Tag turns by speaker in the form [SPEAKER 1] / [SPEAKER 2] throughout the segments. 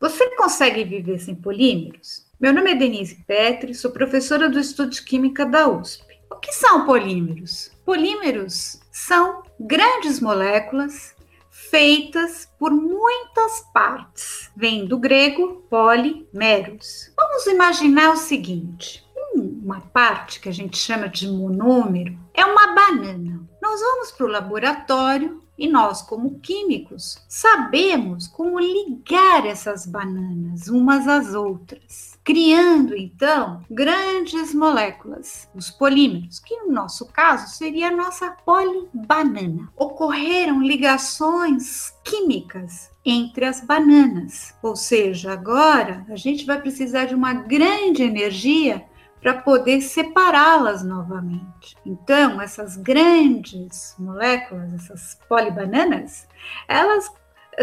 [SPEAKER 1] Você consegue viver sem polímeros? Meu nome é Denise Petri, sou professora do Estudo de Química da USP. O que são polímeros? Polímeros são grandes moléculas feitas por muitas partes. Vem do grego polimeros. Vamos imaginar o seguinte: uma parte que a gente chama de monômero é uma banana. Nós vamos para o laboratório e nós, como químicos, sabemos como ligar essas bananas umas às outras, criando então grandes moléculas, os polímeros, que no nosso caso seria a nossa polibanana. Ocorreram ligações químicas entre as bananas, ou seja, agora a gente vai precisar de uma grande energia para poder separá-las novamente. Então, essas grandes moléculas, essas polibananas, elas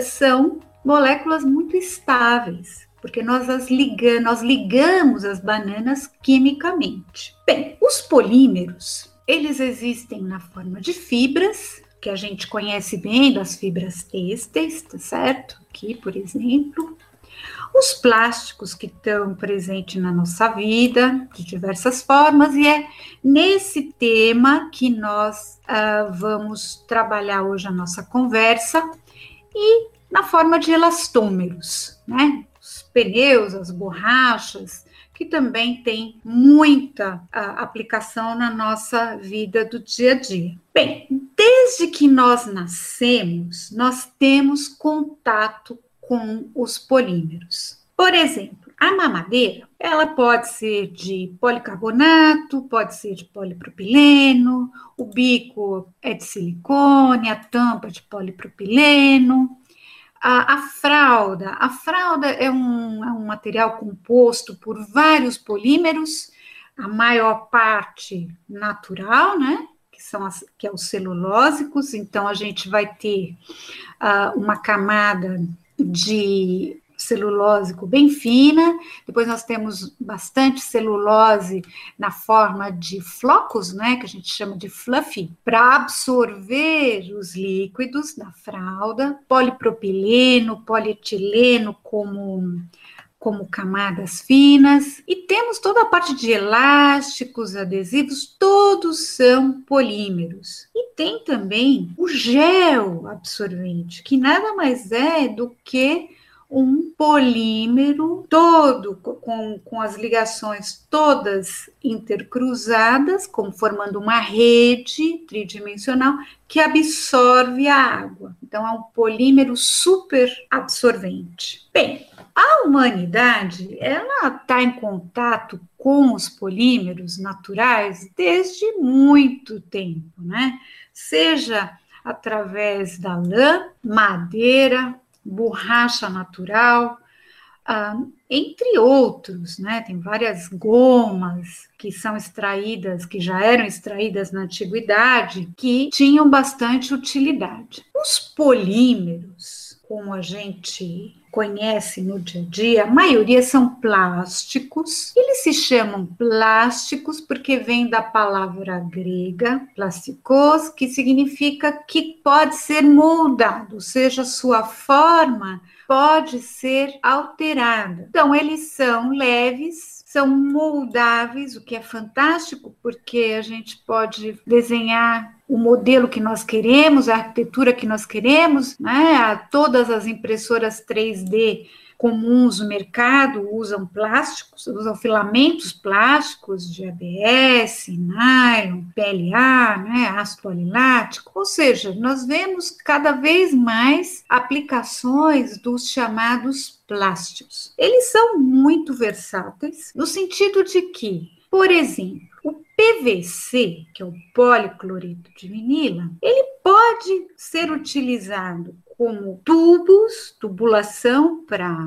[SPEAKER 1] são moléculas muito estáveis, porque nós as ligamos, nós ligamos as bananas quimicamente. Bem, os polímeros, eles existem na forma de fibras, que a gente conhece bem das fibras têxteis, tá certo? Aqui, por exemplo, os plásticos que estão presentes na nossa vida de diversas formas, e é nesse tema que nós uh, vamos trabalhar hoje a nossa conversa e na forma de elastômeros, né? Os pneus, as borrachas, que também tem muita uh, aplicação na nossa vida do dia a dia. Bem, desde que nós nascemos, nós temos contato com os polímeros. Por exemplo, a mamadeira, ela pode ser de policarbonato, pode ser de polipropileno, o bico é de silicone, a tampa de polipropileno. A, a fralda, a fralda é um, é um material composto por vários polímeros, a maior parte natural, né? que são as, que é os celulósicos, então a gente vai ter uh, uma camada de celulósico bem fina, depois nós temos bastante celulose na forma de flocos, né, que a gente chama de fluffy, para absorver os líquidos da fralda, polipropileno, polietileno como como camadas finas, e temos toda a parte de elásticos, adesivos, todos são polímeros. E tem também o gel absorvente, que nada mais é do que um polímero todo com, com as ligações todas intercruzadas, como formando uma rede tridimensional que absorve a água. Então é um polímero super absorvente. Bem, a humanidade, ela está em contato com os polímeros naturais desde muito tempo, né? Seja através da lã, madeira, borracha natural, ah, entre outros, né? Tem várias gomas que são extraídas, que já eram extraídas na antiguidade, que tinham bastante utilidade. Os polímeros, como a gente conhece no dia a dia, a maioria são plásticos. Eles se chamam plásticos porque vem da palavra grega plasticos, que significa que pode ser moldado, ou seja, sua forma pode ser alterada. Então, eles são leves, são moldáveis, o que é fantástico, porque a gente pode desenhar o modelo que nós queremos, a arquitetura que nós queremos, né? Todas as impressoras 3D comuns no mercado usam plásticos, usam filamentos plásticos de ABS, nylon, PLA, né, ácido polilático, ou seja, nós vemos cada vez mais aplicações dos chamados plásticos. Eles são muito versáteis no sentido de que, por exemplo, PVC, que é o policloreto de vinila, ele pode ser utilizado como tubos, tubulação para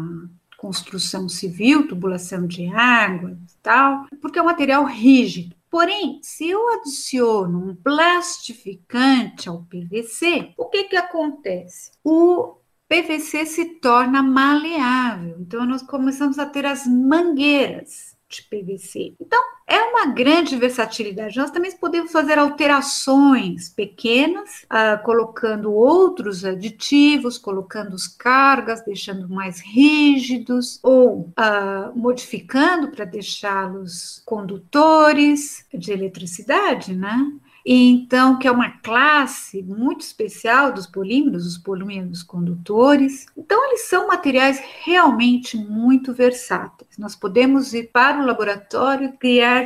[SPEAKER 1] construção civil, tubulação de água e tal, porque é um material rígido. Porém, se eu adiciono um plastificante ao PVC, o que, que acontece? O PVC se torna maleável. Então, nós começamos a ter as mangueiras. De PVC. Então, é uma grande versatilidade. Nós também podemos fazer alterações pequenas, uh, colocando outros aditivos, colocando os cargas, deixando mais rígidos, ou uh, modificando para deixá-los condutores de eletricidade, né? Então, que é uma classe muito especial dos polímeros, os polímeros condutores. Então, eles são materiais realmente muito versáteis. Nós podemos ir para o laboratório criar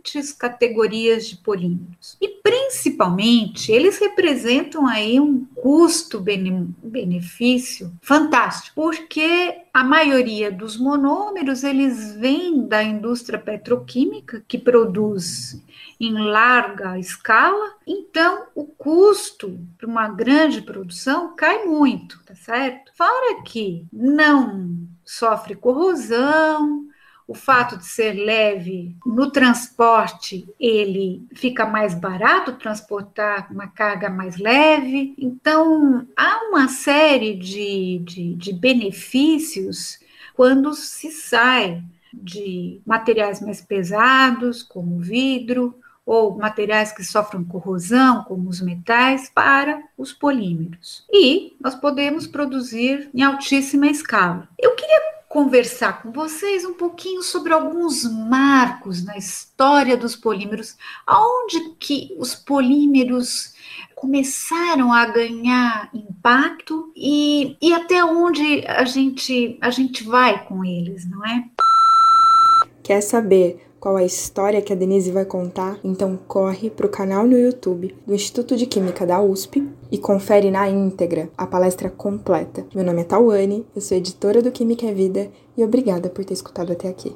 [SPEAKER 1] diferentes categorias de polímeros. E principalmente, eles representam aí um custo-benefício fantástico, porque a maioria dos monômeros eles vêm da indústria petroquímica que produz em larga escala, então o custo para uma grande produção cai muito, tá certo? Fora que não sofre corrosão, o fato de ser leve no transporte, ele fica mais barato transportar uma carga mais leve. Então, há uma série de, de, de benefícios quando se sai de materiais mais pesados, como vidro, ou materiais que sofrem corrosão, como os metais, para os polímeros. E nós podemos produzir em altíssima escala. Eu queria conversar com vocês um pouquinho sobre alguns marcos na história dos polímeros, aonde que os polímeros começaram a ganhar impacto e, e até onde a gente a gente vai com eles, não é?
[SPEAKER 2] Quer saber qual a história que a Denise vai contar, então corre para o canal no YouTube do Instituto de Química da USP e confere na íntegra a palestra completa. Meu nome é Tawane, eu sou editora do Química é Vida e obrigada por ter escutado até aqui.